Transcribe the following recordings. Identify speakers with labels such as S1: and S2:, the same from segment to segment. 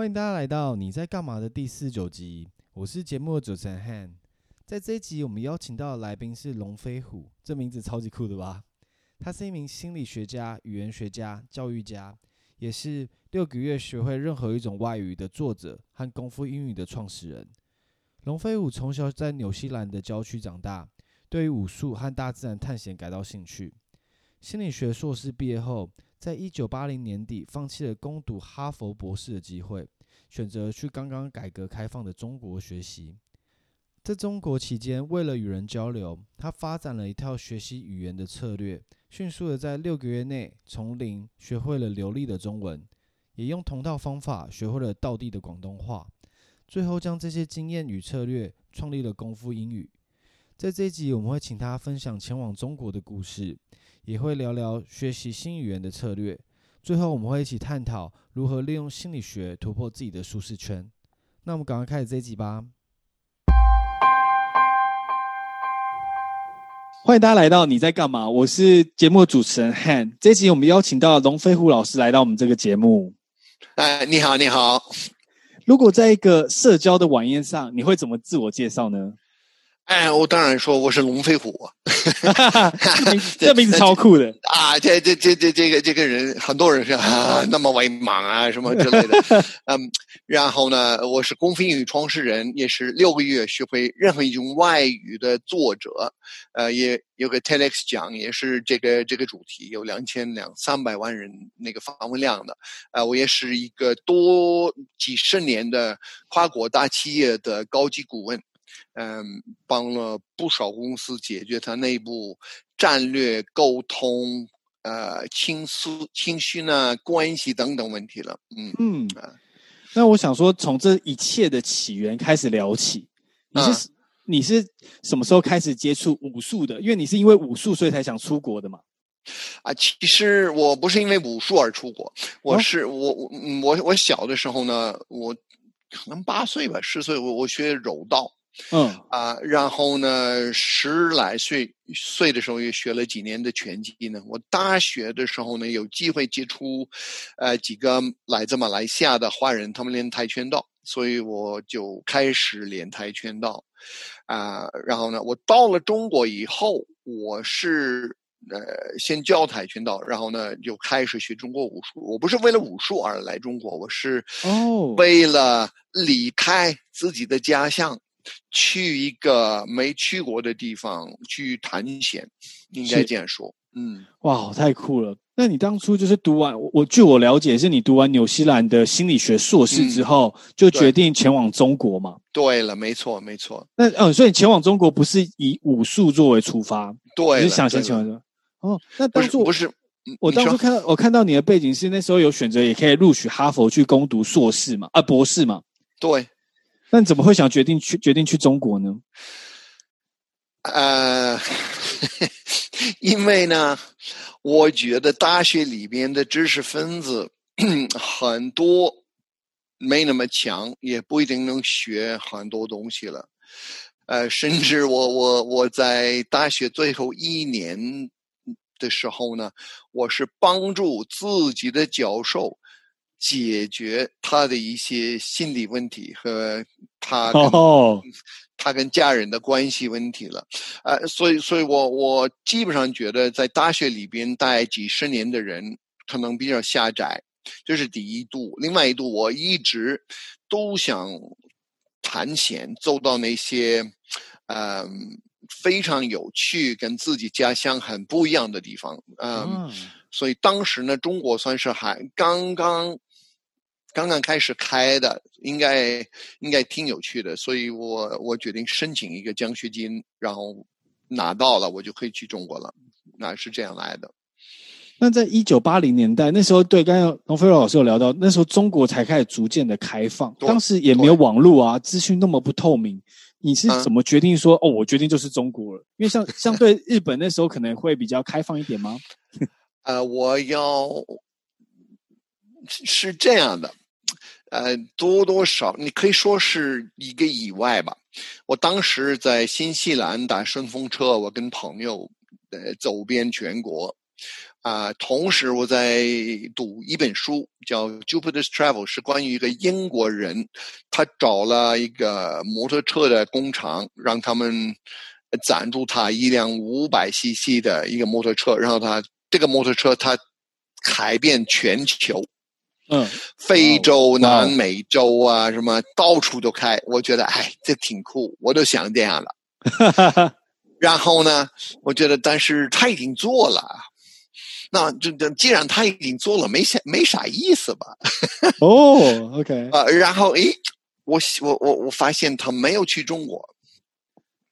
S1: 欢迎大家来到你在干嘛的第四九集，我是节目的主持人 Han。在这一集，我们邀请到的来宾是龙飞虎，这名字超级酷的吧？他是一名心理学家、语言学家、教育家，也是六个月学会任何一种外语的作者和功夫英语的创始人。龙飞虎从小在纽西兰的郊区长大，对于武术和大自然探险感到兴趣。心理学硕士毕业后，在一九八零年底，放弃了攻读哈佛博士的机会，选择去刚刚改革开放的中国学习。在中国期间，为了与人交流，他发展了一套学习语言的策略，迅速的在六个月内从零学会了流利的中文，也用同套方法学会了道地的广东话，最后将这些经验与策略创立了功夫英语。在这一集，我们会请他分享前往中国的故事。也会聊聊学习新语言的策略，最后我们会一起探讨如何利用心理学突破自己的舒适圈。那我们赶快开始这一集吧！欢迎大家来到你在干嘛？我是节目主持人 Han。这一集我们邀请到龙飞虎老师来到我们这个节目。
S2: 哎，你好，你好。
S1: 如果在一个社交的晚宴上，你会怎么自我介绍呢？
S2: 哎，我当然说我是龙飞虎，
S1: 这名字超酷的
S2: 啊！这这这这这个这个人，很多人说啊，那么威猛啊，什么之类的。嗯，然后呢，我是功夫英语创始人，也是六个月学会任何一种外语的作者。呃，也有个 TEDx 奖，也是这个这个主题，有两千两三百万人那个访问量的。呃，我也是一个多几十年的跨国大企业的高级顾问。嗯，帮了不少公司解决它内部战略沟通、呃，情绪、情绪呢、关系等等问题了。嗯嗯啊，
S1: 那我想说，从这一切的起源开始聊起。你是、啊、你是什么时候开始接触武术的？因为你是因为武术所以才想出国的嘛？
S2: 啊，其实我不是因为武术而出国，我是、哦、我我我我小的时候呢，我可能八岁吧，十岁我我学柔道。嗯啊，然后呢，十来岁岁的时候也学了几年的拳击呢。我大学的时候呢，有机会接触，呃，几个来自马来西亚的华人，他们练跆拳道，所以我就开始练跆拳道。啊，然后呢，我到了中国以后，我是呃先教跆拳道，然后呢就开始学中国武术。我不是为了武术而来中国，我是哦为了离开自己的家乡。去一个没去过的地方去探险，应该这样说。嗯，哇，太酷了！那你当初就是读完，我据我了解，是你读完纽西兰的心理学硕士之后，嗯、就决定前往中国嘛？对了，没错，没错。那嗯，所以你前往中国不是以武术作为出发？对，你是想先前往的。哦，那当初不是，不是我当初看到我看到你的背景是那时候有选择，也可以录取哈佛去攻读硕士嘛？啊，博士嘛？对。那你怎么会想决定去决定去中国呢？呃，因为呢，我觉得大学里边的知识分子 很多没那么强，也不一定能学很多东西了。呃，甚至我我我在大学最后一年的时候呢，我是帮助自己的教授。解决他的一些心理问题和他跟、oh. 他跟家人的关系问题了，呃，所以，所以我我基本上觉得在大学里边待几十年的人可能比较狭窄，这是第一度。另外一度，我一直都想探险，走到那些嗯、呃、非常有趣、跟自己家乡很不一样的地方，嗯、呃，oh. 所以当时呢，中国算是还刚刚。刚刚开始开的，应该应该挺有趣的，所以我我决定申请一个奖学金，然后拿到了，我就可以去中国了。那是这样来的。那在一九八零年代，那时候对，刚刚龙飞虎老师有聊到，那时候中国才开始逐渐的开放，当时也没有网络啊，资讯那么不透明。你是怎么决定说，嗯、哦，我决定就是中国了？因为像相对日本那时候可能会比较开放一点吗？呃，我要是这样的。呃，多多少你可以说是一个意外吧。我当时在新西兰打顺风车，我跟朋友呃走遍全国。啊、同时我在读一本书，叫《Jupiter's Travel》，是关于一个英国人，他找了一个摩托车的工厂，让他们赞助他一辆五百 CC 的一个摩托车，然后他这个摩托车他开遍全球，嗯，非洲、南美洲啊，什么到处都开。我觉得，哎，这挺酷，我都想这样了。然后呢，我觉得，但是他已经做了。那这这，既然他已经做了，没啥没啥意思吧？
S3: 哦，OK
S2: 啊，然后诶，我我我我发现他没有去中国，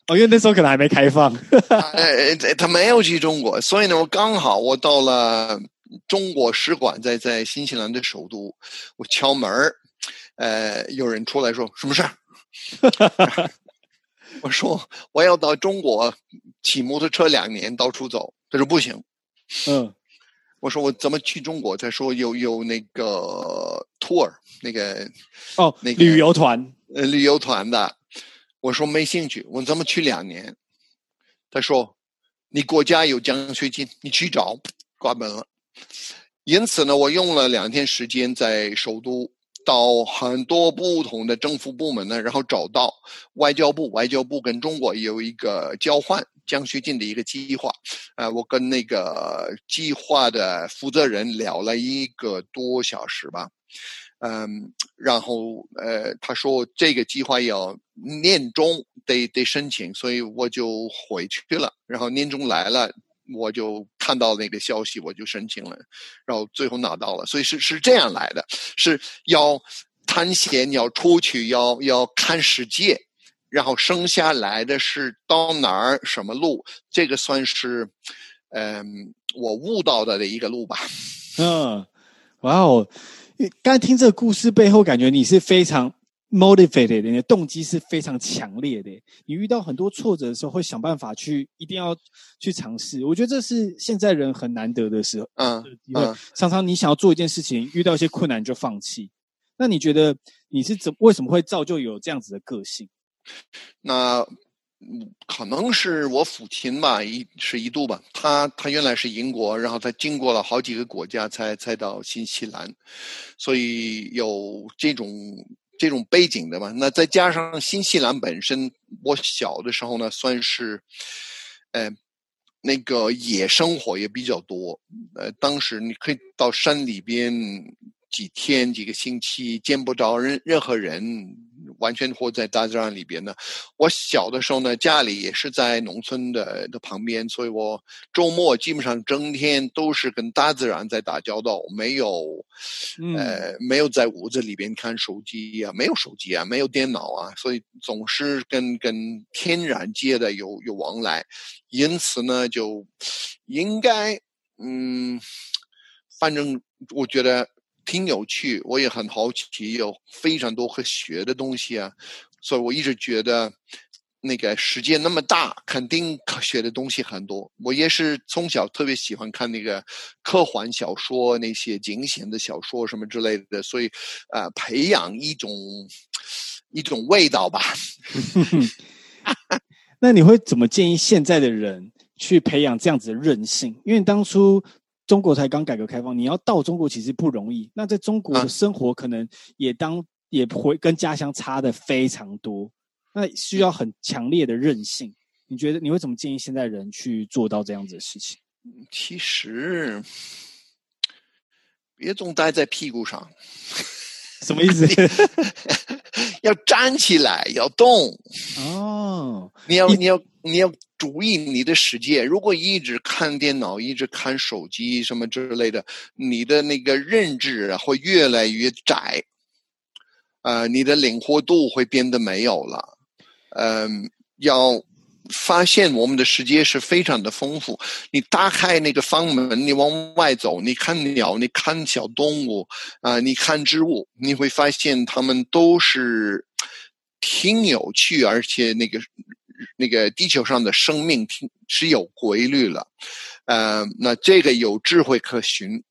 S3: 哦，因为那时候可能还没开放。
S2: 呃，他没有去中国，所以呢，我刚好我到了中国使馆，在在新西兰的首都，我敲门儿呃，有人出来说什么事儿？我说我要到中国骑摩托车两年到处走，他说不行，嗯。我说我怎么去中国？他说有有那个 tour，那个
S3: 哦，那个旅游团，
S2: 呃，旅游团的。我说没兴趣。我怎么去两年？他说你国家有奖学金，你去找，关门了。因此呢，我用了两天时间在首都，到很多不同的政府部门呢，然后找到外交部，外交部跟中国有一个交换。奖学金的一个计划，呃，我跟那个计划的负责人聊了一个多小时吧，嗯，然后呃，他说这个计划要年终得得申请，所以我就回去了。然后年终来了，我就看到那个消息，我就申请了，然后最后拿到了。所以是是这样来的，是要探险，要出去，要要看世界。然后剩下来的是到哪儿什么路，这个算是，嗯，我悟到的的一个路吧。
S3: 嗯，哇哦！刚听这个故事背后，感觉你是非常 motivated，你的动机是非常强烈的。你遇到很多挫折的时候，会想办法去，一定要去尝试。我觉得这是现在人很难得的时候。嗯，因为常常你想要做一件事情，遇到一些困难就放弃。那你觉得你是怎为什么会造就有这样子的个性？
S2: 那可能是我父亲吧，一是一度吧。他他原来是英国，然后他经过了好几个国家才才到新西兰，所以有这种这种背景的嘛。那再加上新西兰本身，我小的时候呢，算是，呃，那个野生活也比较多。呃，当时你可以到山里边几天几个星期，见不着任任何人。完全活在大自然里边呢。我小的时候呢，家里也是在农村的的旁边，所以我周末基本上整天都是跟大自然在打交道，没有，嗯、呃，没有在屋子里边看手机啊，没有手机啊，没有电脑啊，所以总是跟跟天然界的有有往来，因此呢，就应该，嗯，反正我觉得。挺有趣，我也很好奇，有非常多可学的东西啊，所以我一直觉得那个世界那么大，肯定可学的东西很多。我也是从小特别喜欢看那个科幻小说，那些惊险的小说什么之类的，所以呃，培养一种一种味道吧。
S3: 那你会怎么建议现在的人去培养这样子的韧性？因为当初。中国才刚改革开放，你要到中国其实不容易。那在中国的生活可能也当也会跟家乡差的非常多，那需要很强烈的韧性。你觉得你会怎么建议现在人去做到这样子的事情？
S2: 其实别总待在屁股上，
S3: 什么意思？
S2: 要站起来，要动。
S3: 哦，
S2: 你要你要你要。注意你的世界，如果一直看电脑、一直看手机什么之类的，你的那个认知会越来越窄，呃，你的灵活度会变得没有了。嗯、要发现我们的世界是非常的丰富。你打开那个房门，你往外走，你看鸟，你看小动物，啊、你看植物，你会发现它们都是挺有趣，而且那个。那个地球上的生命是有规律了，呃，那这个有智慧可循。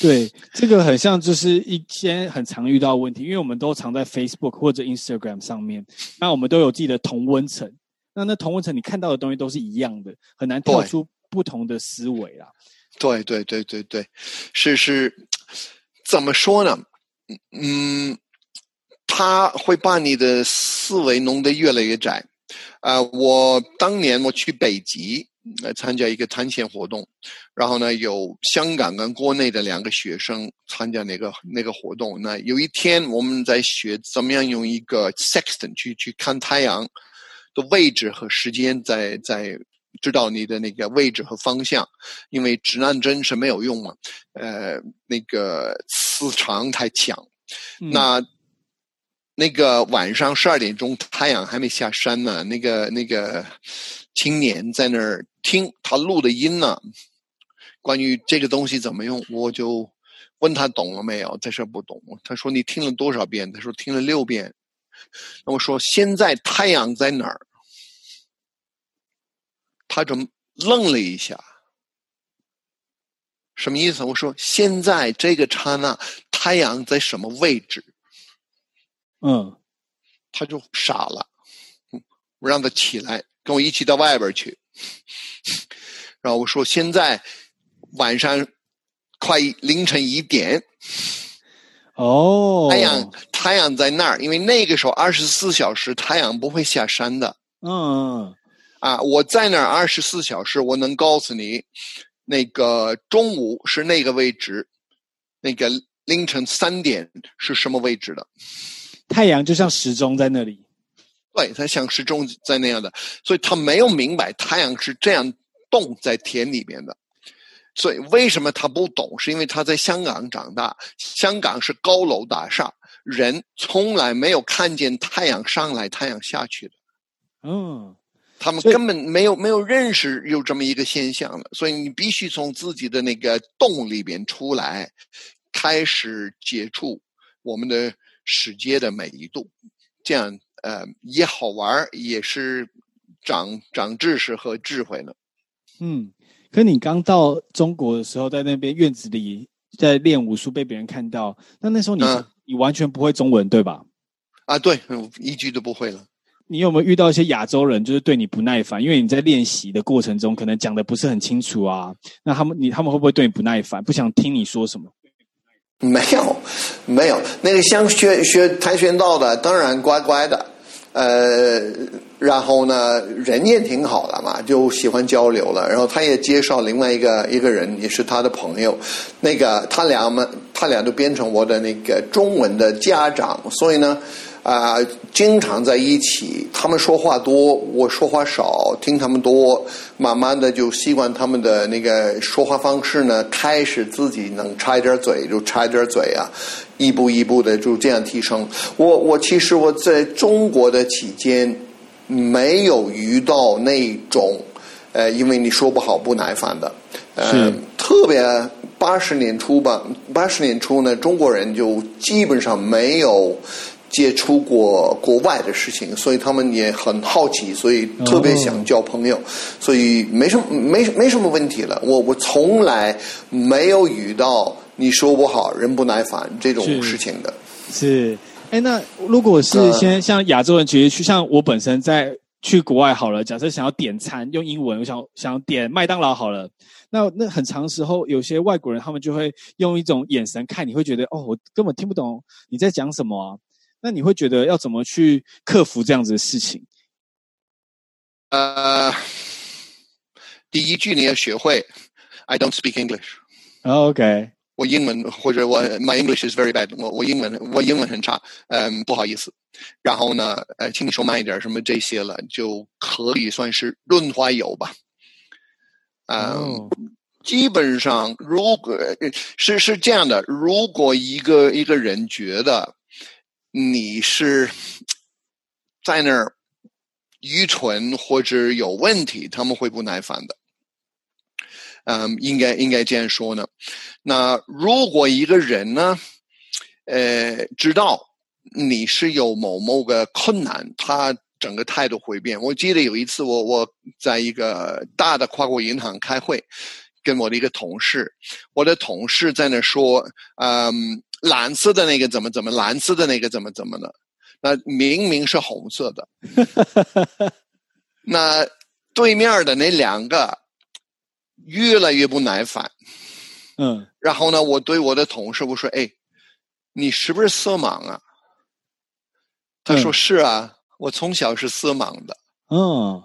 S3: 对，这个很像就是一些很常遇到的问题，因为我们都常在 Facebook 或者 Instagram 上面，那我们都有自己的同温层，那那同温层你看到的东西都是一样的，很难跳出
S1: 不同的思维啦。
S2: 对对对对对，是是，怎么说呢？嗯，他会把你的思维弄得越来越窄。啊、呃，我当年我去北极来参加一个探险活动，然后呢，有香港跟国内的两个学生参加那个那个活动。那有一天我们在学怎么样用一个 sextant 去去看太阳的位置和时间在，在在知道你的那个位置和方向，因为指南针是没有用嘛，呃，那个磁场太强。嗯、那那个晚上十二点钟，太阳还没下山呢，那个那个青年在那儿听他录的音呢，关于这个东西怎么用，我就问他懂了没有，他说不懂。他说你听了多少遍？他说听了六遍。那我说现在太阳在哪儿？他怎么愣了一下，什么意思？我说现在这个刹那，太阳在什么位置？
S1: 嗯，
S2: 他就傻了。我让他起来，跟我一起到外边去。然后我说现在晚上快凌晨一点。
S1: 哦，
S2: 太阳太阳在那儿，因为那个时候二十四小时太阳不会下山的。
S1: 嗯。
S2: 啊，我在那儿二十四小时，我能告诉你，那个中午是那个位置，那个凌晨三点是什么位置的？
S1: 太阳就像时钟在那里，
S2: 对，它像时钟在那样的，所以他没有明白太阳是这样动在田里面的，所以为什么他不懂？是因为他在香港长大，香港是高楼大厦，人从来没有看见太阳上来，太阳下去的。
S1: 嗯。
S2: 他们根本没有没有认识有这么一个现象了，所以你必须从自己的那个洞里边出来，开始接触我们的世界的每一度，这样呃也好玩，也是长长知识和智慧呢。
S1: 嗯，可你刚到中国的时候，在那边院子里在练武术，被别人看到，那那时候你、嗯、你完全不会中文对吧？
S2: 啊，对，一句都不会了。
S1: 你有没有遇到一些亚洲人，就是对你不耐烦？因为你在练习的过程中，可能讲的不是很清楚啊。那他们，你他们会不会对你不耐烦，不想听你说什么？
S2: 没有，没有。那个想学学跆拳道的，当然乖乖的。呃，然后呢，人也挺好的嘛，就喜欢交流了。然后他也介绍另外一个一个人，也是他的朋友。那个他俩嘛，他俩都变成我的那个中文的家长，所以呢。啊、呃，经常在一起，他们说话多，我说话少，听他们多，慢慢的就习惯他们的那个说话方式呢，开始自己能插一点嘴就插一点嘴啊，一步一步的就这样提升。我我其实我在中国的期间没有遇到那种，呃，因为你说不好不耐烦的，呃，特别八十年初吧，八十年初呢，中国人就基本上没有。接触过国外的事情，所以他们也很好奇，所以特别想交朋友，所以没什么没没什么问题了。我我从来没有遇到你说不好、人不耐烦这种事情的。
S1: 是，哎，那如果是先像亚洲人其实去，像我本身在去国外好了，假设想要点餐用英文，我想想点麦当劳好了，那那很长时候，有些外国人他们就会用一种眼神看，你会觉得哦，我根本听不懂你在讲什么啊。那你会觉得要怎么去克服这样子的事情？
S2: 呃，第一句你要学会，I don't speak English。
S1: OK，
S2: 我英文或者我 My English is very bad，我我英文我英文很差，嗯，不好意思。然后呢，呃，请你说慢一点，什么这些了，就可以算是润滑油吧。嗯，oh. 基本上如果是是这样的，如果一个一个人觉得。你是在那儿愚蠢或者有问题，他们会不耐烦的。嗯，应该应该这样说呢。那如果一个人呢，呃，知道你是有某某个困难，他整个态度会变。我记得有一次我，我我在一个大的跨国银行开会，跟我的一个同事，我的同事在那说，嗯。蓝色的那个怎么怎么，蓝色的那个怎么怎么的，那明明是红色的。那对面的那两个越来越不耐烦。
S3: 嗯，
S2: 然后呢，我对我的同事我说：“哎，你是不是色盲啊？”他说：“是啊，我从小是色盲的。”
S3: 嗯，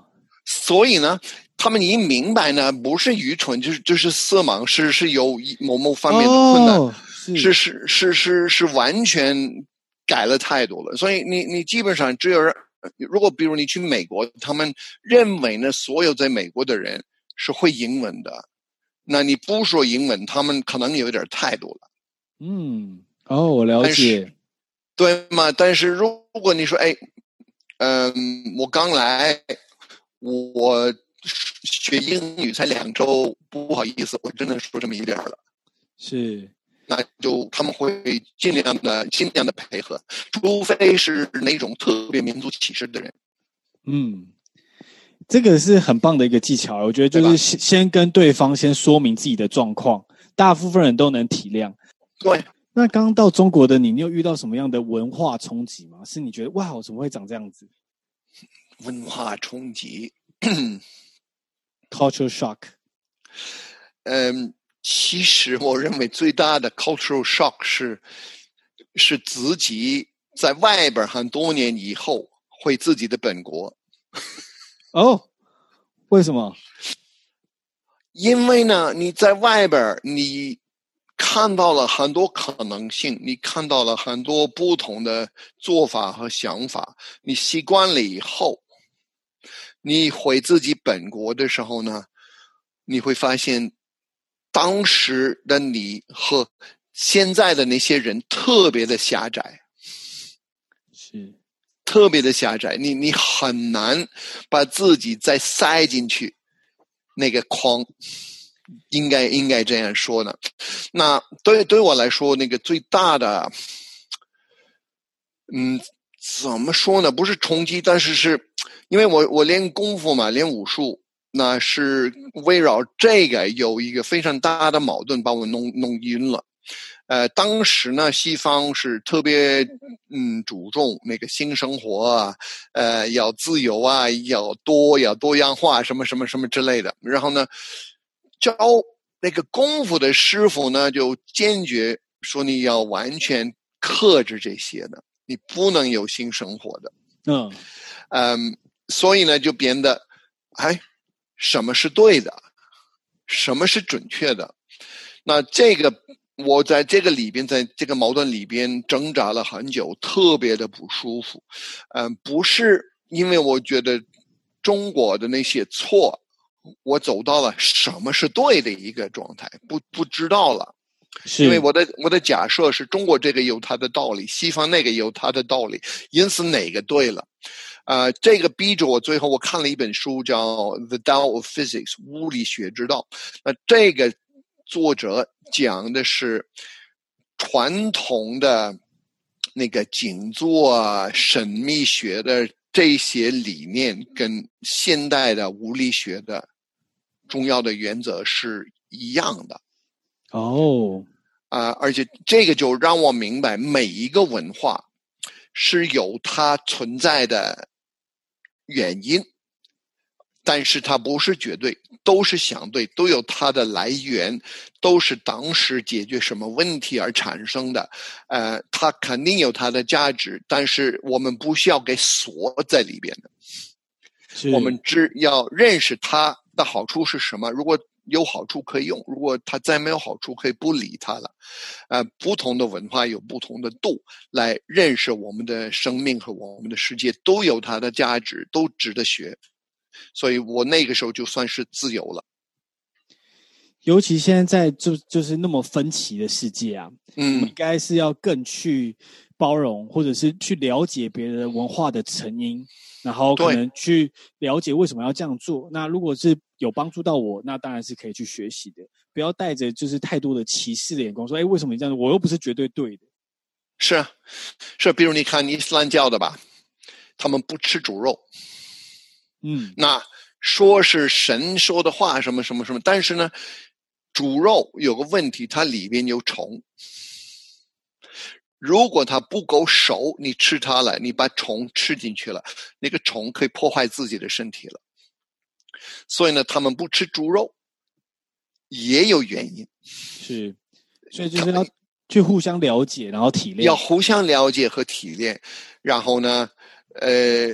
S2: 所以呢，他们一明白呢，不是愚蠢，就是就是色盲，是是有某某方面的困难，
S3: 哦、
S2: 是是是是是完全改了态度了。所以你你基本上只有如果比如你去美国，他们认为呢，所有在美国的人是会英文的。那你不说英文，他们可能有点态度了。
S3: 嗯，哦，我了解，
S2: 对吗？但是如果你说，哎，嗯，我刚来，我学英语才两周，不好意思，我真的说这么一点了。
S3: 是，
S2: 那就他们会尽量的尽量的配合，除非是那种特别民族歧视的人。
S3: 嗯。这个是很棒的一个技巧，我觉得就是先先跟对方先说明自己的状况，大部分人都能体谅。
S2: 对，
S3: 那刚到中国的你，你有遇到什么样的文化冲击吗？是你觉得哇，我怎么会长这样子？
S2: 文化冲击
S3: ，cultural shock。
S2: 嗯，其实我认为最大的 cultural shock 是是自己在外边很多年以后回自己的本国。
S3: 哦，为什么？
S2: 因为呢，你在外边，你看到了很多可能性，你看到了很多不同的做法和想法，你习惯了以后，你回自己本国的时候呢，你会发现，当时的你和现在的那些人特别的狭窄。
S3: 是。
S2: 特别的狭窄，你你很难把自己再塞进去那个框，应该应该这样说呢。那对对我来说，那个最大的，嗯，怎么说呢？不是冲击，但是是因为我我练功夫嘛，练武术，那是围绕这个有一个非常大的矛盾，把我弄弄晕了。呃，当时呢，西方是特别嗯注重那个新生活啊，呃，要自由啊，要多要多样化，什么什么什么之类的。然后呢，教那个功夫的师傅呢，就坚决说你要完全克制这些的，你不能有新生活的。
S3: 嗯
S2: 嗯，所以呢，就变得，哎，什么是对的，什么是准确的？那这个。我在这个里边，在这个矛盾里边挣扎了很久，特别的不舒服。嗯、呃，不是因为我觉得中国的那些错，我走到了什么是对的一个状态，不不知道了。
S3: 是
S2: 因为我的我的假设是中国这个有它的道理，西方那个有它的道理，因此哪个对了？啊、呃，这个逼着我最后我看了一本书叫《The Tao of Physics》物理学之道。那这个。作者讲的是传统的那个静坐啊、神秘学的这些理念，跟现代的物理学的重要的原则是一样的。
S3: 哦，
S2: 啊，而且这个就让我明白，每一个文化是有它存在的原因。但是它不是绝对，都是相对，都有它的来源，都是当时解决什么问题而产生的。呃，它肯定有它的价值，但是我们不需要给锁在里边的。我们只要认识它的好处是什么，如果有好处可以用，如果它再没有好处，可以不理它了。呃，不同的文化有不同的度来认识我们的生命和我们的世界，都有它的价值，都值得学。所以我那个时候就算是自由了，
S3: 尤其现在在就就是那么分歧的世界啊，
S2: 嗯，
S3: 应该是要更去包容，或者是去了解别人文化的成因，然后可能去了解为什么要这样做。那如果是有帮助到我，那当然是可以去学习的，不要带着就是太多的歧视的眼光说，哎，为什么你这样？我又不是绝对对的。
S2: 是啊，是，比如你看伊斯兰教的吧，他们不吃猪肉。
S3: 嗯，
S2: 那说是神说的话，什么什么什么，但是呢，猪肉有个问题，它里边有虫。如果它不够熟，你吃它了，你把虫吃进去了，那个虫可以破坏自己的身体了。所以呢，他们不吃猪肉。也有原因。
S3: 是，所以就是要去互相了解，然后体谅。
S2: 要互相了解和体谅，然后呢，呃，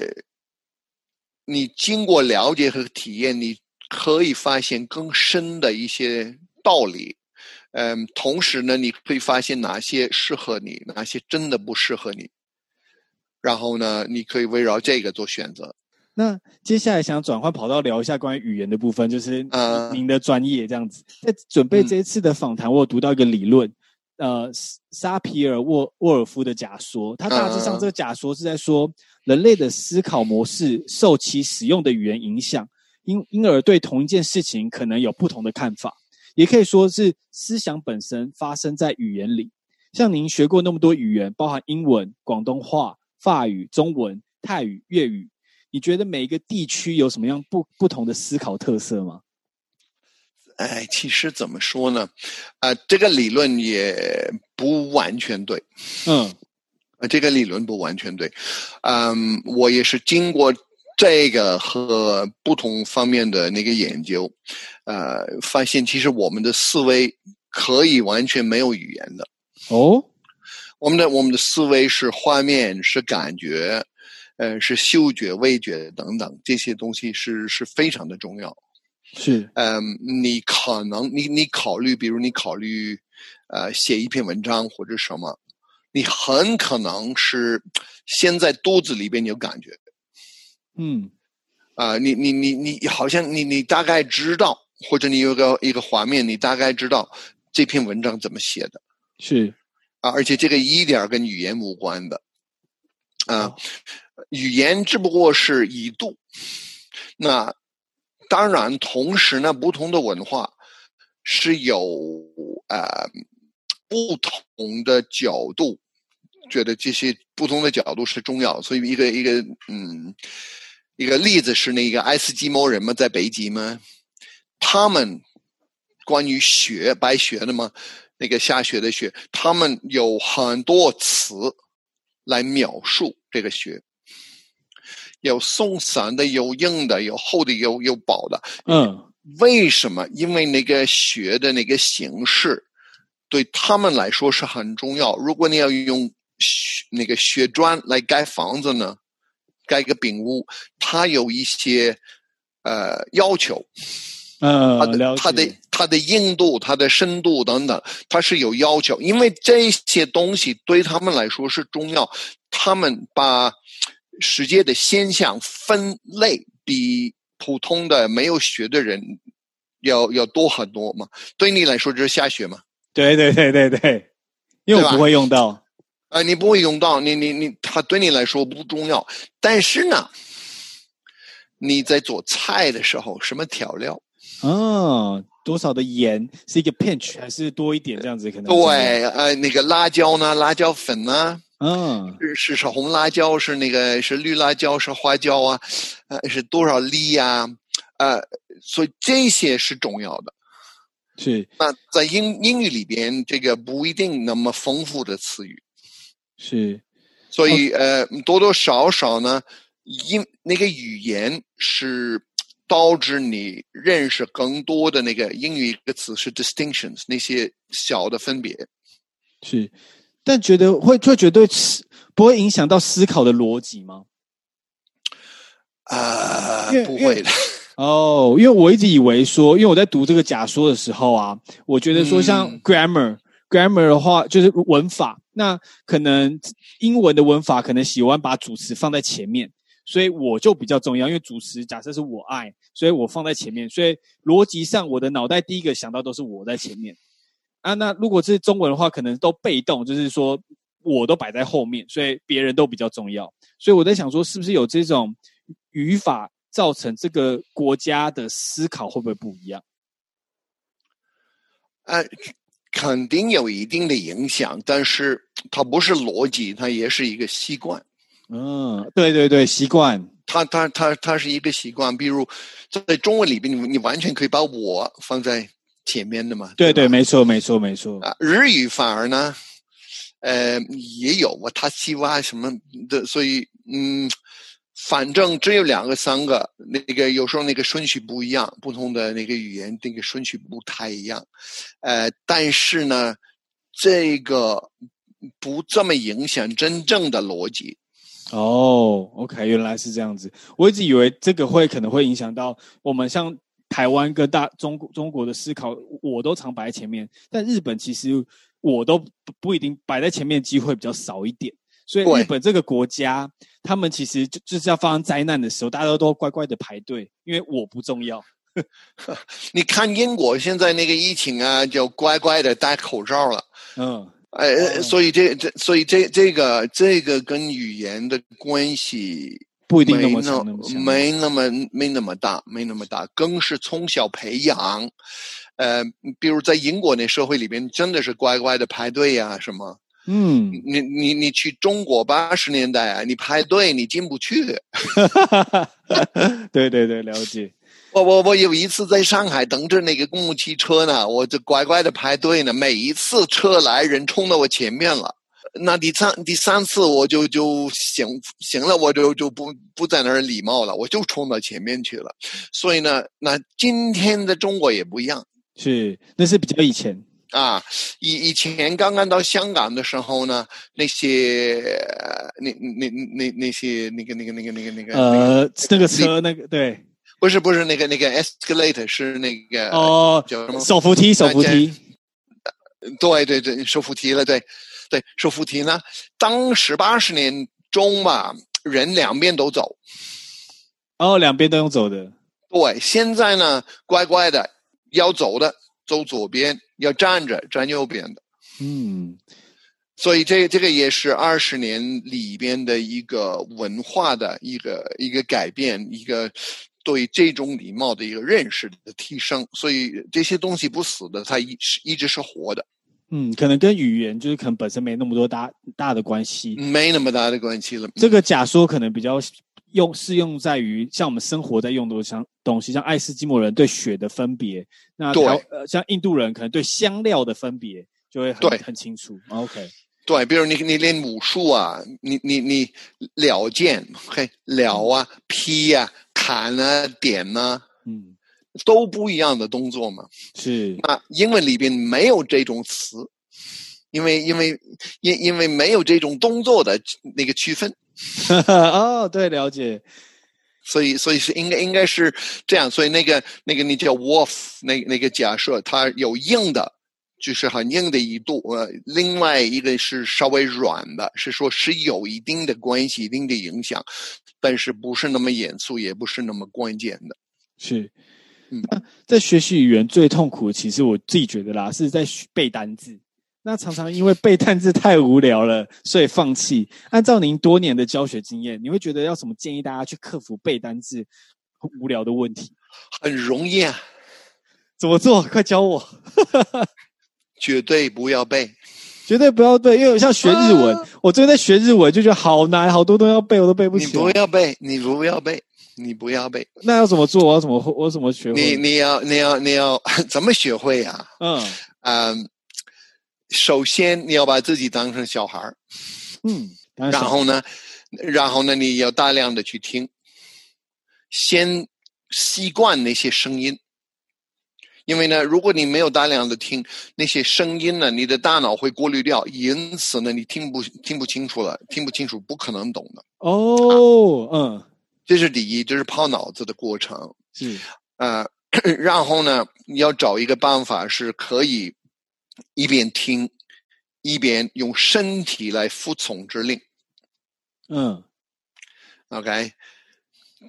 S2: 你经过了解和体验，你可以发现更深的一些道理。嗯，同时呢，你会发现哪些适合你，哪些真的不适合你。然后呢，你可以围绕这个做选择。
S3: 那接下来想转换跑道聊一下关于语言的部分，就是您的专业这样子。在准备这一次的访谈，我有读到一个理论，呃，沙皮尔沃沃尔夫的假说。他大致上这个假说是在说，人类的思考模式受其使用的语言影响，因因而对同一件事情可能有不同的看法。也可以说是思想本身发生在语言里。像您学过那么多语言，包含英文、广东话、法语、中文、泰语、粤语，你觉得每一个地区有什么样不不同的思考特色吗？
S2: 哎，其实怎么说呢？啊、呃，这个理论也不完全对。嗯，啊，这个理论不完全对。嗯，我也是经过。这个和不同方面的那个研究，呃，发现其实我们的思维可以完全没有语言的。哦，我们的我们的思维是画面，是感觉，呃，是嗅觉、味觉等等这些东西是是非常的重要。是，嗯、呃，你可能你你考虑，比如你考虑，呃，写一篇文章或者什么，你很可能是先在肚子里边有感觉。嗯，啊、呃，你你你你好像你你大概知道，或者你有个一个画面，你大概知道这篇文章怎么写的，是。啊，而且这个一点跟语言无关的，啊，哦、语言只不过是一度，那当然同时呢，不同的文化是有呃不同的角度，觉得这些不同的角度是重要，所以一个一个嗯。一个例子是那个爱斯基摩人嘛，在北极嘛，他们关于雪，白雪的嘛，那个下雪的雪，他们有很多词来描述这个雪，有松散的，有硬的，有厚的，有有薄的。嗯，为什么？因为那个雪的那个形式对他们来说是很重要。如果你要用雪那个雪砖来盖房子呢？盖个饼屋，它有一些呃要求，嗯，它的它的它的硬度、它的深度等等，它是有要求，因为这些东西对他们来说是重要。他们把世界的现象分类比普通的没有学的人要要多很多嘛。对你来说，就是下雪嘛？对对对对对，因为我不会用到。啊、呃，你不会用到，你你你，它对你来说不重要。但是呢，你在做菜的时候，什么调料？哦，多少的盐是一个 pinch 还是多一点这样子？可能对，呃，那个辣椒呢？辣椒粉呢？嗯，是是红辣椒，是那个是绿辣椒，是花椒啊？呃，是多少粒啊？呃，所以这些是重要的。是。那在英英语里边，这个不一定那么丰富的词语。是，所以呃，多多少少呢，因那个语言是导致你认识更多的那个英语一个词是 distinctions 那些小的分别。是，但觉得会会觉得不会影响到思考的逻辑吗？啊、呃，不会的。哦，因为我一直以为说，因为我在读这个假说的时候啊，我觉得说像 grammar、嗯。grammar 的话就是文法，那可能英文的文法可能喜欢把主词放在前面，所以我就比较重要，因为主词假设是我爱，所以我放在前面，所以逻辑上我的脑袋第一个想到都是我在前面啊。那如果是中文的话，可能都被动，就是说我都摆在后面，所以别人都比较重要。所以我在想说，是不是有这种语法造成这个国家的思考会不会不一样？呃。肯定有一定的影响，但是它不是逻辑，它也是一个习惯。嗯，对对对，习惯。它它它它是一个习惯。比如在中文里边，你你完全可以把我放在前面的嘛？对对，没错没错没错。啊，日语反而呢，呃，也有我他西哇什么的，所以嗯，反正只有两个、三个，那个有时候那个顺序不一样，不同的那个语言那个顺序不太一样，呃，但是呢，这个不这么影响真正的逻辑。
S3: 哦，OK，原来是这样子。我一直以为这个会可能会影响到我们像台湾跟大中国中国的思考，我都常摆在前面，但日本其实我都不不一定摆在前面的机会比较少一点。所以日本这个国家，他们其实就就是要发生灾难的时候，大家都都乖乖的排队，因为我不重要。
S2: 你看英国现在那个疫情啊，就乖乖的戴口罩了。嗯，哎、呃，所以这这，所以这这个这个跟语言的关系
S3: 不一定那么
S2: 没那么没那么大，没那么大，更是从小培养。呃，比如在英国那社会里边，真的是乖乖的排队呀、啊，什么。
S3: 嗯，
S2: 你你你去中国八十年代啊，你排队你进不去。
S3: 对对对，了解。
S2: 我我我有一次在上海等着那个公共汽车呢，我就乖乖的排队呢。每一次车来人冲到我前面了，那第三第三次我就就行行了，我就就不不在那儿礼貌了，我就冲到前面去了。所以呢，那今天的中国也不一样，
S3: 是那是比较以前。
S2: 啊，以以前刚刚到香港的时候呢，那些那那那那些那个那个那个那个那个
S3: 呃那个车那个对，
S2: 不是不是那个那个 escalator 是那个
S3: 哦叫什么手扶梯手扶梯，
S2: 对对对手扶梯了对对手扶梯呢，当时八十年中吧，人两边都走，
S3: 哦两边都用走的，
S2: 对，现在呢乖乖的要走的走左边。要站着站右边的，
S3: 嗯，
S2: 所以这这个也是二十年里边的一个文化的一个一个改变，一个对这种礼貌的一个认识的提升。所以这些东西不死的，它一是一直是活的。
S3: 嗯，可能跟语言就是可能本身没那么多大大的关系，
S2: 没那么大的关系了。
S3: 这个假说可能比较用适用在于像我们生活在用的像东西，像爱斯基摩人对雪的分别。那对，呃，像印度人可能对香料的分别就会很很清楚。OK，
S2: 对，比如你你练武术啊，你你你了剑，嘿，了啊，劈啊，砍啊，点啊，
S3: 嗯，
S2: 都不一样的动作嘛。
S3: 是，
S2: 那英文里边没有这种词，因为因为因因为没有这种动作的那个区分。
S3: 哦，对，了解。
S2: 所以，所以是应该应该是这样。所以那个那个你叫 wolf，那那个假设它有硬的，就是很硬的一度。呃，另外一个是稍微软的，是说是有一定的关系、一定的影响，但是不是那么严肃，也不是那么关键的。
S3: 是，嗯，在学习语言最痛苦的，其实我自己觉得啦，是在背单字。那常常因为背单字太无聊了，所以放弃。按照您多年的教学经验，你会觉得要怎么建议大家去克服背单字无聊的问题？
S2: 很容易啊，
S3: 怎么做？快教我！
S2: 绝对不要背，
S3: 绝对不要背，因为像学日文，啊、我最近在学日文就觉得好难，好多东西要背，我都背不起。
S2: 你不要背，你不要背，你不要背。
S3: 那要怎么做？我要怎么我怎么学会？
S2: 你你要你要你要 怎么学会呀、
S3: 啊？嗯
S2: 嗯。首先，你要把自己当成小孩儿，
S3: 嗯，
S2: 然后呢，然后呢，你要大量的去听，先习惯那些声音，因为呢，如果你没有大量的听那些声音呢，你的大脑会过滤掉，因此呢，你听不听不清楚了，听不清楚，不可能懂的。
S3: 哦，啊、嗯，
S2: 这是第一，这是泡脑子的过程。
S3: 嗯，
S2: 呃，然后呢，你要找一个办法是可以。一边听，一边用身体来服从指令。
S3: 嗯
S2: ，OK，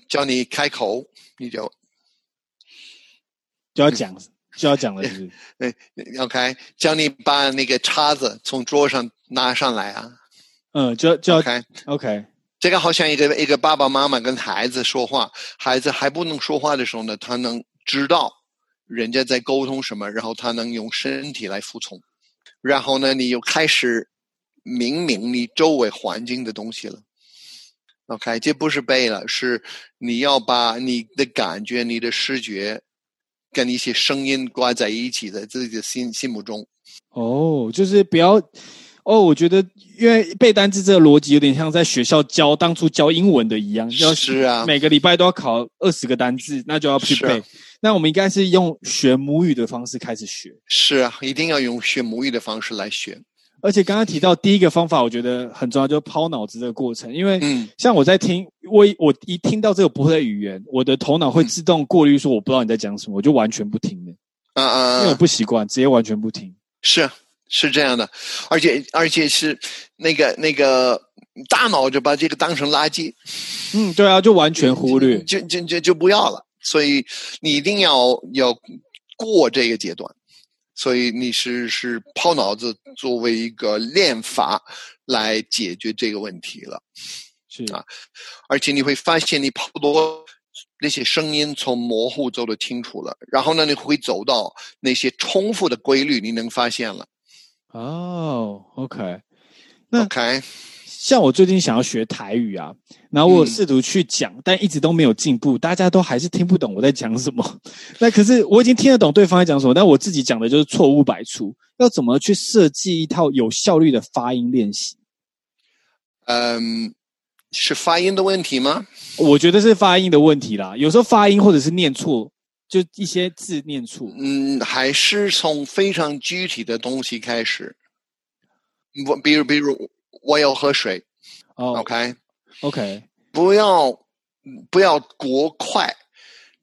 S2: 叫你开口，你就
S3: 就要讲，就要讲了，是不是？
S2: 对，OK，叫你把那个叉子从桌上拿上来啊。
S3: 嗯，就就要
S2: OK，OK，这个好像一个一个爸爸妈妈跟孩子说话，孩子还不能说话的时候呢，他能知道。人家在沟通什么，然后他能用身体来服从，然后呢，你又开始明明你周围环境的东西了。OK，这不是背了，是你要把你的感觉、你的视觉跟一些声音挂在一起，在自己的心心目中。
S3: 哦，就是不要，哦，我觉得因为背单词这个逻辑有点像在学校教当初教英文的一样，
S2: 是啊，
S3: 每个礼拜都要考二十个单字，那就要去背。啊、那我们应该是用学母语的方式开始学。是
S2: 啊，一定要用学母语的方式来学。
S3: 而且刚刚提到第一个方法，我觉得很重要，就是抛脑子这个过程。因为像我在听，我我一听到这个不会的语言，我的头脑会自动过滤说我不知道你在讲什么，我就完全不听的。
S2: 啊啊，
S3: 因为我不习惯，直接完全不听。
S2: 是。是这样的，而且而且是那个那个大脑就把这个当成垃圾，
S3: 嗯，对啊，就完全忽略，
S2: 就就就就不要了。所以你一定要要过这个阶段，所以你是是抛脑子作为一个练法来解决这个问题了，
S3: 是。啊，
S2: 而且你会发现你抛多那些声音从模糊走的清楚了，然后呢，你会走到那些重复的规律，你能发现了。
S3: 哦、oh，OK，那
S2: OK，
S3: 像我最近想要学台语啊，然后我试图去讲，嗯，但一直都没有进步，大家都还是听不懂我在讲什么。那可是我已经听得懂对方在讲什么，但我自己讲的就是错误百出。要怎么去设计一套有效率的发音练习？
S2: 嗯，是发音的问题吗？
S3: 我觉得是发音的问题啦，有时候发音或者是念错。就一些字念错，
S2: 嗯，还是从非常具体的东西开始。我比如，比如我要喝水，
S3: 哦
S2: ，OK，OK，不要不要过快，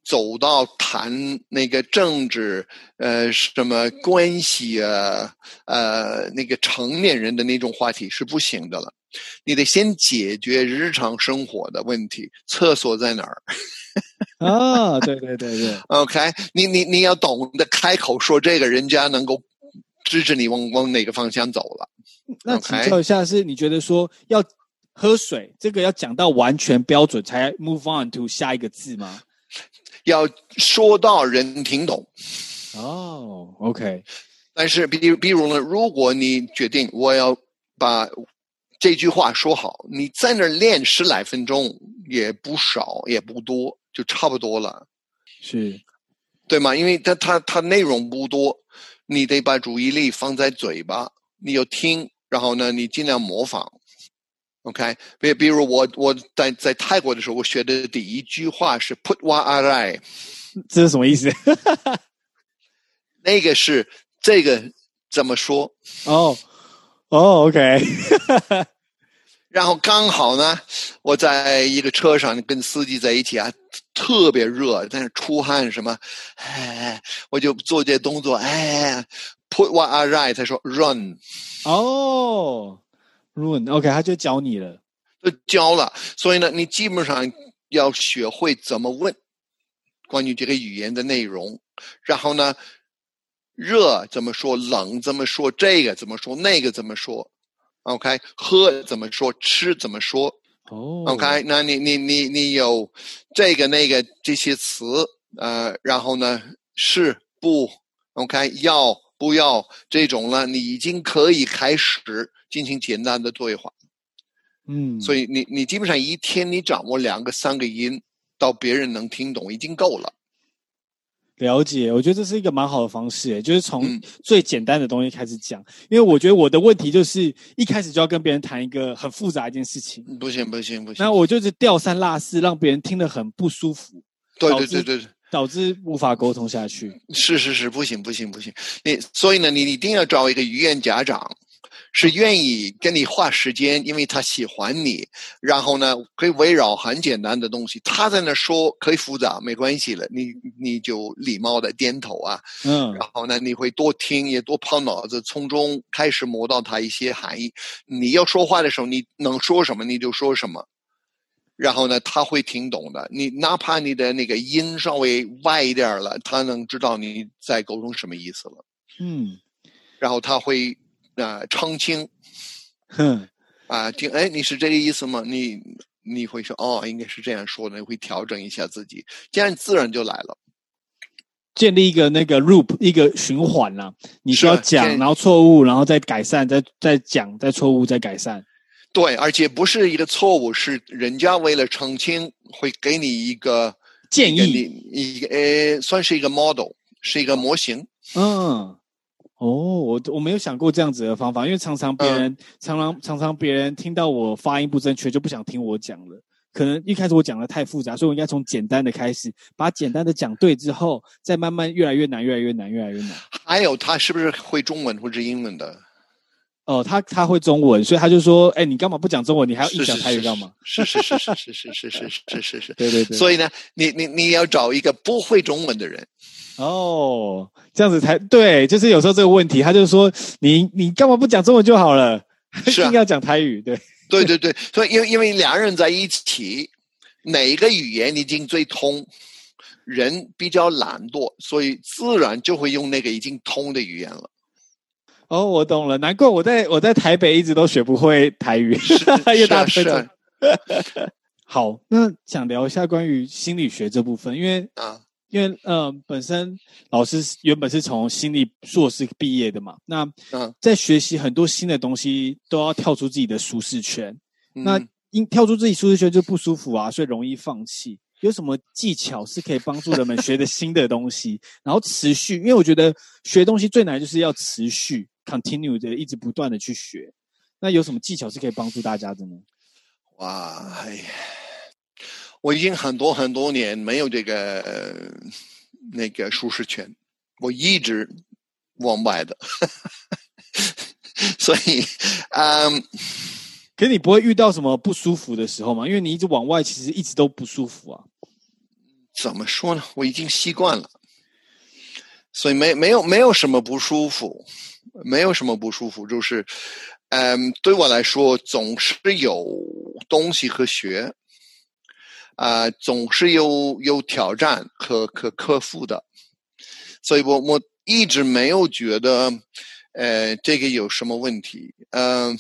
S2: 走到谈那个政治，呃，什么关系啊，呃，那个成年人的那种话题是不行的了。你得先解决日常生活的问题，厕所在哪儿？
S3: 啊，对对对对
S2: ，OK，你你你要懂得开口说这个，人家能够支持你往往哪个方向走了。
S3: 那请教一下，是你觉得说要喝水，这个要讲到完全标准才 move on to 下一个字吗？
S2: 要说到人听懂。
S3: 哦，OK。
S2: 但是比如比如呢，如果你决定我要把这句话说好，你在那儿练十来分钟，也不少，也不多，就差不多了，
S3: 是，
S2: 对吗？因为它它它内容不多，你得把注意力放在嘴巴，你要听，然后呢，你尽量模仿，OK？比比如我我在在泰国的时候，我学的第一句话是 “put wa arai”，
S3: 这是什么意思？
S2: 那个是这个怎么说？
S3: 哦。哦、oh，OK，
S2: 然后刚好呢，我在一个车上跟司机在一起啊，特别热，但是出汗什么，哎，我就做这动作，哎，put what I write，他说 run，
S3: 哦、oh，run，OK，他就教你了，
S2: 就教了，所以呢，你基本上要学会怎么问关于这个语言的内容，然后呢。热怎么说？冷怎么说？这个怎么说？那个怎么说？OK，喝怎么说？吃怎么说？
S3: 哦、
S2: oh.，OK，那你你你你有这个那个这些词，呃，然后呢是不 OK，要不要这种呢？你已经可以开始进行简单的对话。
S3: 嗯，
S2: 所以你你基本上一天你掌握两个三个音，到别人能听懂已经够了。
S3: 了解，我觉得这是一个蛮好的方式，诶，就是从最简单的东西开始讲，嗯，因为我觉得我的问题就是一开始就要跟别人谈一个很复杂一件事情，
S2: 不行不行不行，
S3: 那我就是掉三落四，让别人听得很不舒服，
S2: 对对对对，
S3: 导致无法沟通下去。
S2: 是是是，不行不行不行，你所以呢，你一定要找一个语言家长。是愿意跟你花时间，因为他喜欢你，然后呢，可以围绕很简单的东西，他在那说可以复杂没关系了，你你就礼貌的点头啊，
S3: 嗯，
S2: 然后呢，你会多听也多抛脑子，从中开始磨到他一些含义。你要说话的时候，你能说什么你就说什么，然后呢，他会听懂的。你哪怕你的那个音稍微歪一点了，他能知道你在沟通什么意思了。
S3: 嗯，
S2: 然后他会。啊，澄清，
S3: 哼，
S2: 啊，听，哎，你是这个意思吗？你你会说，哦，应该是这样说的，你会调整一下自己，这样自然就来了。
S3: 建立一个那个 loop，一个循环啦。你需要讲，然后错误，然后再改善，再再讲，再错误，再改善。
S2: 对，而且不是一个错误，是人家为了澄清，会给你一个
S3: 建议，
S2: 一个呃，算是一个 model，是一个模型。
S3: 嗯。哦我我没有想过这样子的方法，因为常常别人、嗯、常常常常别人听到我发音不正确，就不想听我讲了。可能一开始我讲的太复杂，所以我应该从简单的开始，把简单的讲对之后，再慢慢越来越难，越来越难，越来越难。
S2: 还有他是不是会中文或者英文的？
S3: 哦，他他会中文，所以他就说：“哎，你干嘛不讲中文？你还要硬讲台语干嘛？”
S2: 是是是是是是是是是是是，
S3: 对对对。
S2: 所以呢，你你你要找一个不会中文的人。
S3: 哦，这样子才对，就是有时候这个问题，他就说：“你你干嘛不讲中文就好了？
S2: 是啊，
S3: 硬要讲台语。”对。
S2: 对对对，所以因为因为两人在一起，哪个语言已经最通，人比较懒惰，所以自然就会用那个已经通的语言了。
S3: 哦，我懂了，难怪我在我在台北一直都学不会台语，是 大是啊。好，那想聊一下关于心理学这部分，因为啊。因为呃，本身老师原本是从心理硕士毕业的嘛，那在学习很多新的东西都要跳出自己的舒适圈，嗯、那因跳出自己舒适圈就不舒服啊，所以容易放弃。有什么技巧是可以帮助人们学的新的东西，然后持续？因为我觉得学东西最难就是要持续，continue 的一直不断的去学。那有什么技巧是可以帮助大家的呢？
S2: 哇，哎呀。我已经很多很多年没有这个那个舒适圈，我一直往外的，所以，嗯，
S3: 可是你不会遇到什么不舒服的时候吗？因为你一直往外，其实一直都不舒服啊。
S2: 怎么说呢？我已经习惯了，所以没没有没有什么不舒服，没有什么不舒服，就是，嗯，对我来说总是有东西可学。啊、总是有有挑战可可克服的，所以我我一直没有觉得，呃，这个有什么问题。嗯、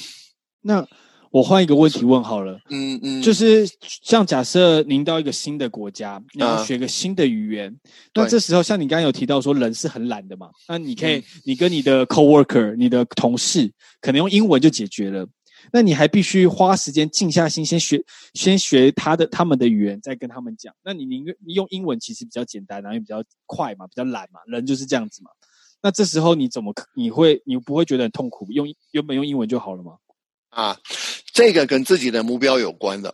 S3: 那我换一个问题问好了，
S2: 嗯嗯，
S3: 就是像假设您到一个新的国家，你要学个新的语言，啊、那这时候像你刚刚有提到说人是很懒的嘛，那你可以，嗯、你跟你的 coworker，你的同事，可能用英文就解决了。那你还必须花时间静下心，先学，先学他的他们的语言，再跟他们讲。那你你你用英文其实比较简单，然后也比较快嘛，比较懒嘛，人就是这样子嘛。那这时候你怎么你会你不会觉得很痛苦？用原本用英文就好了吗？
S2: 啊，这个跟自己的目标有关的。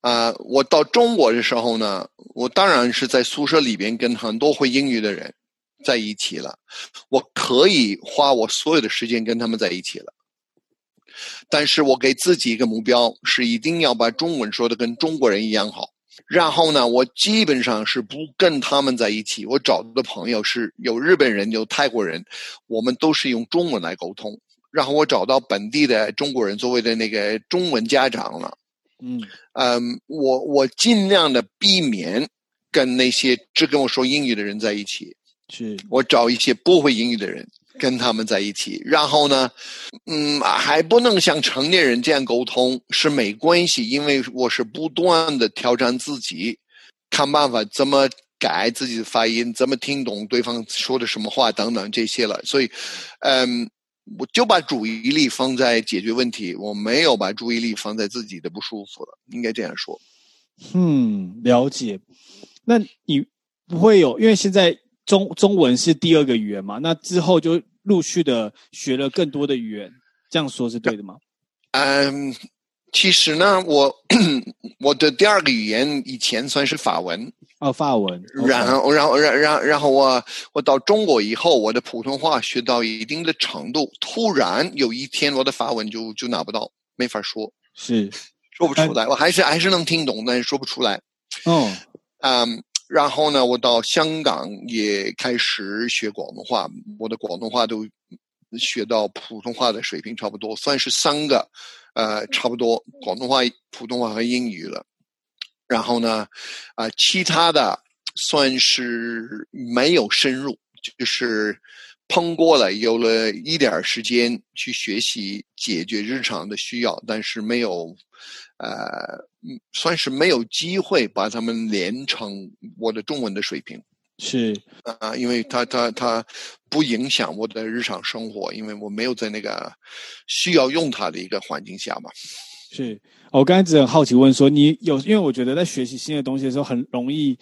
S2: 啊，我到中国的时候呢，我当然是在宿舍里边跟很多会英语的人在一起了，我可以花我所有的时间跟他们在一起了。但是我给自己一个目标，是一定要把中文说的跟中国人一样好。然后呢，我基本上是不跟他们在一起。我找的朋友是有日本人，有泰国人，我们都是用中文来沟通。然后我找到本地的中国人，作为的那个中文家长了。嗯嗯，我我尽量的避免跟那些只跟我说英语的人在一起。
S3: 是
S2: 我找一些不会英语的人。跟他们在一起，然后呢，嗯，还不能像成年人这样沟通是没关系，因为我是不断的挑战自己，看办法怎么改自己的发音，怎么听懂对方说的什么话等等这些了。所以，嗯，我就把注意力放在解决问题，我没有把注意力放在自己的不舒服了，应该这样说。
S3: 嗯，了解。那你不会有，因为现在中中文是第二个语言嘛？那之后就。陆续的学了更多的语言，这样说是对的吗？
S2: 嗯，其实呢，我 我的第二个语言以前算是法文
S3: 哦，法文。
S2: 然后，然后，然，然，然后我我到中国以后，我的普通话学到一定的程度，突然有一天我的法文就就拿不到，没法说，
S3: 是
S2: 说不出来。我还是还是能听懂，但是说不出来。
S3: 哦，
S2: 嗯。然后呢，我到香港也开始学广东话，我的广东话都学到普通话的水平差不多，算是三个，呃，差不多广东话、普通话和英语了。然后呢，啊、其他的算是没有深入，就是碰过了，有了一点时间去学习解决日常的需要，但是没有。呃，算是没有机会把他们连成我的中文的水平，
S3: 是
S2: 啊、呃，因为它它它不影响我的日常生活，因为我没有在那个需要用它的一个环境下嘛。
S3: 是，我刚才只很好奇问说，你有，因为我觉得在学习新的东西的时候，很容易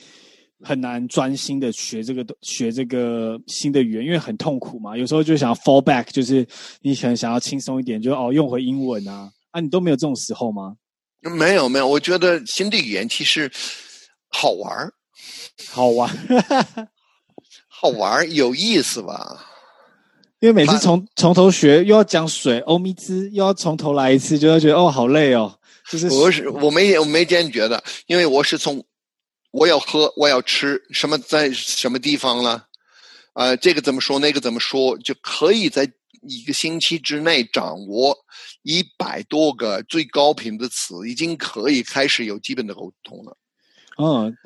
S3: 很难专心的学这个学这个新的语言，因为很痛苦嘛。有时候就想要 fall back，就是你可能想要轻松一点，就哦用回英文啊啊，你都没有这种时候吗？
S2: 没有没有，我觉得新的语言其实好玩，
S3: 好玩，
S2: 好玩，有意思吧？
S3: 因为每次从从头学，又要讲水，欧米兹，又要从头来一次，就会觉得哦好累哦。就是
S2: 我是我没我没这样觉得，因为我是从。我要喝，我要吃，什么在什么地方了？啊、呃，这个怎么说，那个怎么说，就可以在一个星期之内掌握一百多个最高频的词，已经可以开始有基本的沟通了。
S3: 嗯，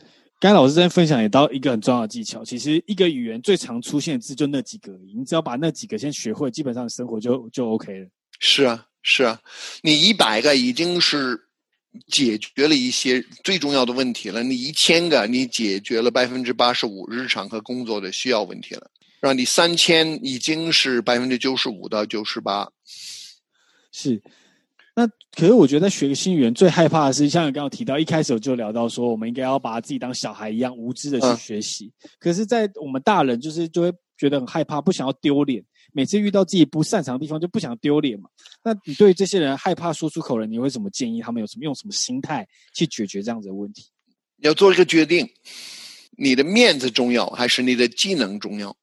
S3: 刚才老师在分享也到一个很重要的技巧，其实一个语言最常出现的字就那几个，你只要把那几个先学会，基本上生活就就 OK 了。
S2: 是啊，是啊，你一百个已经是。解决了一些最重要的问题了，你一千个，你解决了百分之八十五日常和工作的需要问题了，让你三千已经是百分之九十五到九十八。
S3: 是，那可是我觉得学个新语言最害怕的是，像你刚刚提到，一开始我就聊到说，我们应该要把自己当小孩一样无知的去学习。嗯、可是，在我们大人就是就会觉得很害怕，不想要丢脸。每次遇到自己不擅长的地方，就不想丢脸嘛。那你对这些人害怕说出口的人，你会怎么建议他们？有什么用什么心态去解决这样子的问题？
S2: 要做一个决定，你的面子重要还是你的技能重要？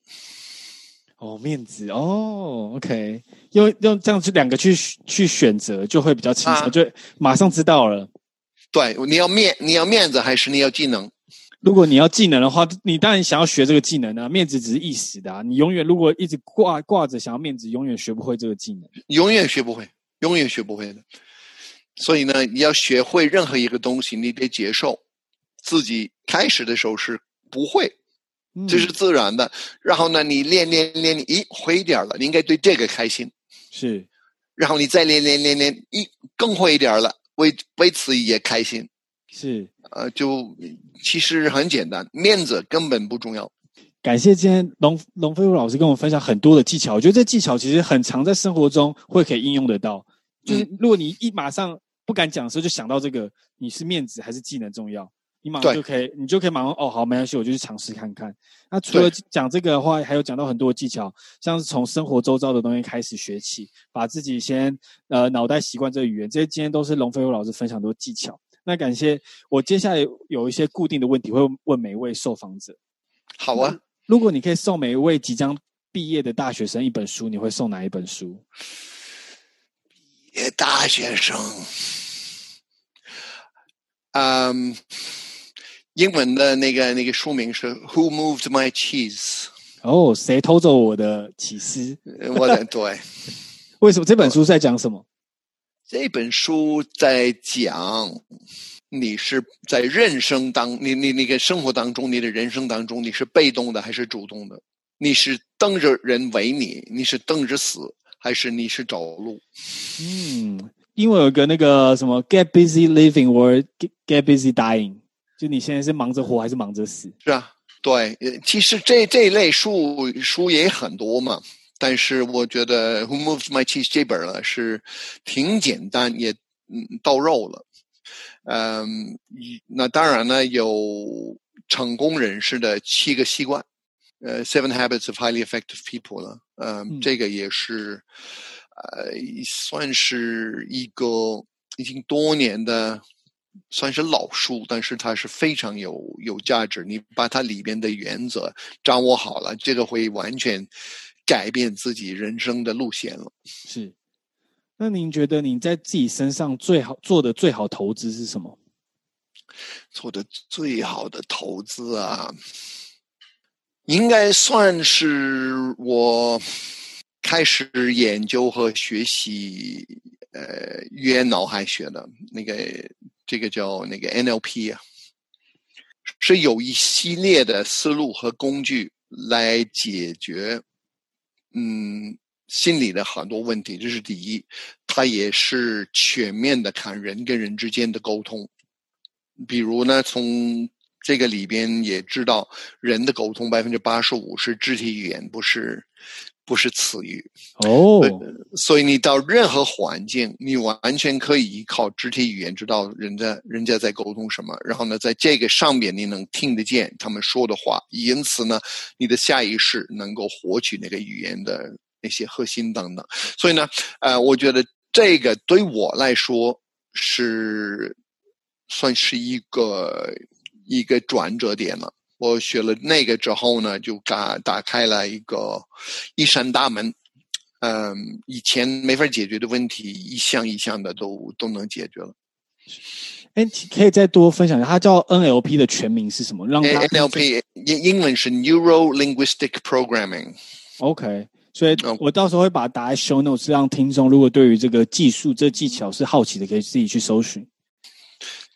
S3: 哦，面子哦，OK，用用这样子两个去去选择，就会比较轻松，啊、就马上知道了。
S2: 对，你要面你要面子还是你要技能？
S3: 如果你要技能的话，你当然想要学这个技能啊。面子只是一时的啊，你永远如果一直挂挂着想要面子，永远学不会这个技能，
S2: 永远学不会，永远学不会的。所以呢，你要学会任何一个东西，你得接受自己开始的时候是不会，这是自然的。嗯、然后呢，你练练练，咦，会一点了，你应该对这个开心。
S3: 是，
S2: 然后你再练练练练，咦，更会一点了，为为此也开心。
S3: 是，
S2: 呃，就其实很简单，面子根本不重要。
S3: 感谢今天龙龙飞虎老师跟我们分享很多的技巧，我觉得这技巧其实很常在生活中会可以应用得到。就是如果你一马上不敢讲的时候，就想到这个，你是面子还是技能重要，你马上就可以，你就可以马上哦，好，没关系，我就去尝试看看。那除了讲这个的话，还有讲到很多技巧，像是从生活周遭的东西开始学起，把自己先呃脑袋习惯这个语言，这些今天都是龙飞虎老师分享很多技巧。那感谢，我接下来有一些固定的问题会问每一位受访者。
S2: 好啊，
S3: 如果你可以送每一位即将毕业的大学生一本书，你会送哪一本书？
S2: 毕业大学生，嗯，英文的那个那个书名是 Who Moved My Cheese？
S3: 哦，谁偷走我的起司？
S2: 我的 对。
S3: 为什么这本书在讲什么？
S2: 这本书在讲，你是在人生当，你你那个生活当中，你的人生当中，你是被动的还是主动的？你是等着人为你，你是等着死，还是你是走路？
S3: 嗯，因为有个那个什么 “get busy living” 或 “get get busy dying”，就你现在是忙着活还是忙着死？
S2: 是啊，对，其实这这一类书书也很多嘛。但是我觉得《Who Moves My Cheese》这本呢是挺简单，也嗯到肉了。嗯，那当然呢有成功人士的七个习惯，呃，《Seven Habits of Highly Effective People》了。嗯，嗯这个也是呃算是一个已经多年的算是老书，但是它是非常有有价值。你把它里边的原则掌握好了，这个会完全。改变自己人生的路线了。
S3: 是，那您觉得您在自己身上最好做的最好投资是什么？
S2: 做的最好的投资啊，应该算是我开始研究和学习呃语言脑海学的那个，这个叫那个 NLP 啊，是有一系列的思路和工具来解决。嗯，心理的很多问题，这是第一。它也是全面的看人跟人之间的沟通。比如呢，从这个里边也知道，人的沟通百分之八十五是肢体语言，不是不是词语。
S3: 哦，
S2: 所以你到任何环境，你完全可以依靠肢体语言知道人家人家在沟通什么，然后呢，在这个上面你能听得见他们说的话，因此呢，你的下意识能够获取那个语言的那些核心等等。所以呢，呃，我觉得这个对我来说是算是一个一个转折点了。我学了那个之后呢，就打打开了一个一扇大门，嗯，以前没法解决的问题，一项一项的都都能解决了。
S3: 哎，可以再多分享一下，它叫 NLP 的全名是什么？让
S2: NLP 英英文是 Neuro Linguistic Programming。
S3: OK，所以我到时候会把它打在 Show Notes，让听众如果对于这个技术、这个、技巧是好奇的，可以自己去搜寻。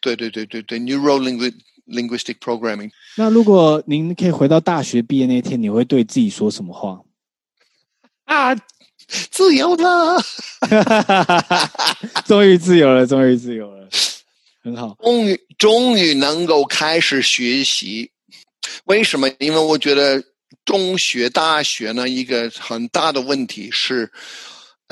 S2: 对对对对对，Neuro Linguistic。Linguistic programming。
S3: 那如果您可以回到大学毕业那天，你会对自己说什么话？
S2: 啊，自由了！
S3: 终于自由了，终于自由了，很好。
S2: 终于，终于能够开始学习。为什么？因为我觉得中学、大学呢，一个很大的问题是。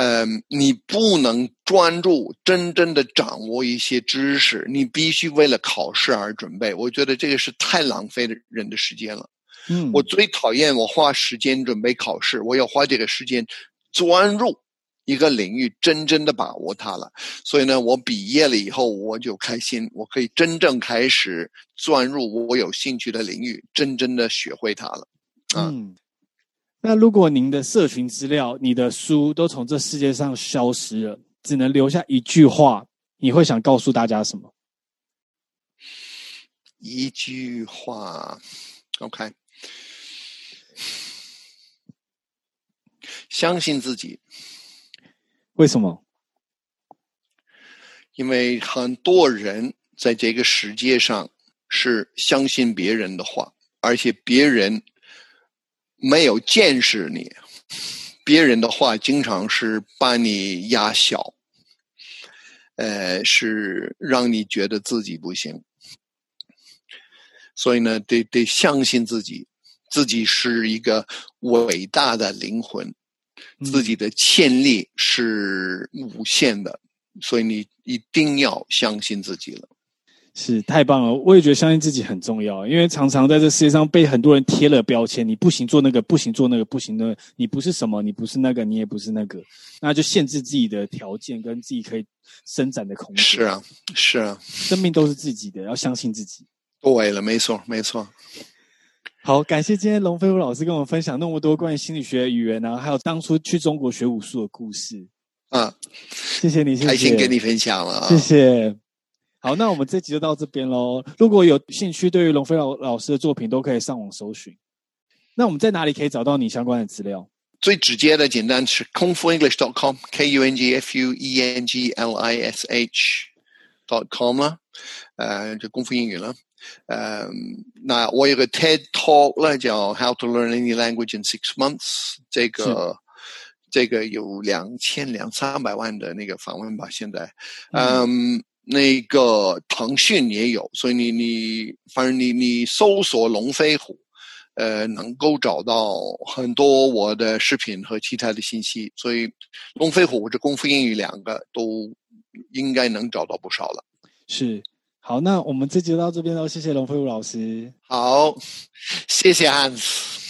S2: 嗯、呃，你不能专注真正的掌握一些知识，你必须为了考试而准备。我觉得这个是太浪费了人的时间了。
S3: 嗯，
S2: 我最讨厌我花时间准备考试，我要花这个时间钻入一个领域，真正的把握它了。所以呢，我毕业了以后我就开心，我可以真正开始钻入我有兴趣的领域，真正的学会它了。啊、
S3: 嗯。那如果您的社群资料、你的书都从这世界上消失了，只能留下一句话，你会想告诉大家什么？
S2: 一句话，OK，相信自己。
S3: 为什么？
S2: 因为很多人在这个世界上是相信别人的话，而且别人。没有见识你，别人的话经常是把你压小，呃，是让你觉得自己不行。所以呢，得得相信自己，自己是一个伟大的灵魂，自己的潜力是无限的，所以你一定要相信自己了。
S3: 是太棒了，我也觉得相信自己很重要，因为常常在这世界上被很多人贴了标签，你不行做那个，不行做那个，不行的，你不是什么，你不是那个，你也不是那个，那就限制自己的条件跟自己可以伸展的空间。
S2: 是啊，是啊，
S3: 生命都是自己的，要相信自己。
S2: 对了，没错，没错。
S3: 好，感谢今天龙飞虎老师跟我们分享那么多关于心理学语言，然后还有当初去中国学武术的故事。
S2: 啊，
S3: 谢谢你，谢谢，
S2: 开心跟你分享了，
S3: 谢谢。好，那我们这集就到这边喽。如果有兴趣，对于龙飞老老师的作品，都可以上网搜寻。那我们在哪里可以找到你相关的资料？
S2: 最直接的、简单是 kungfuenglish.com，k u n g f u e n g l i s h dot com 啦。呃，就功夫英语了。呃，那我有个 TED Talk 了，叫 How to Learn Any Language in Six Months。这个这个有两千两三百万的那个访问吧，现在，嗯。Um, 那个腾讯也有，所以你你反正你你搜索龙飞虎，呃，能够找到很多我的视频和其他的信息。所以龙飞虎或者功夫英语两个都应该能找到不少了。
S3: 是，好，那我们这集就到这边喽，谢谢龙飞虎老师。
S2: 好，谢谢 Hans。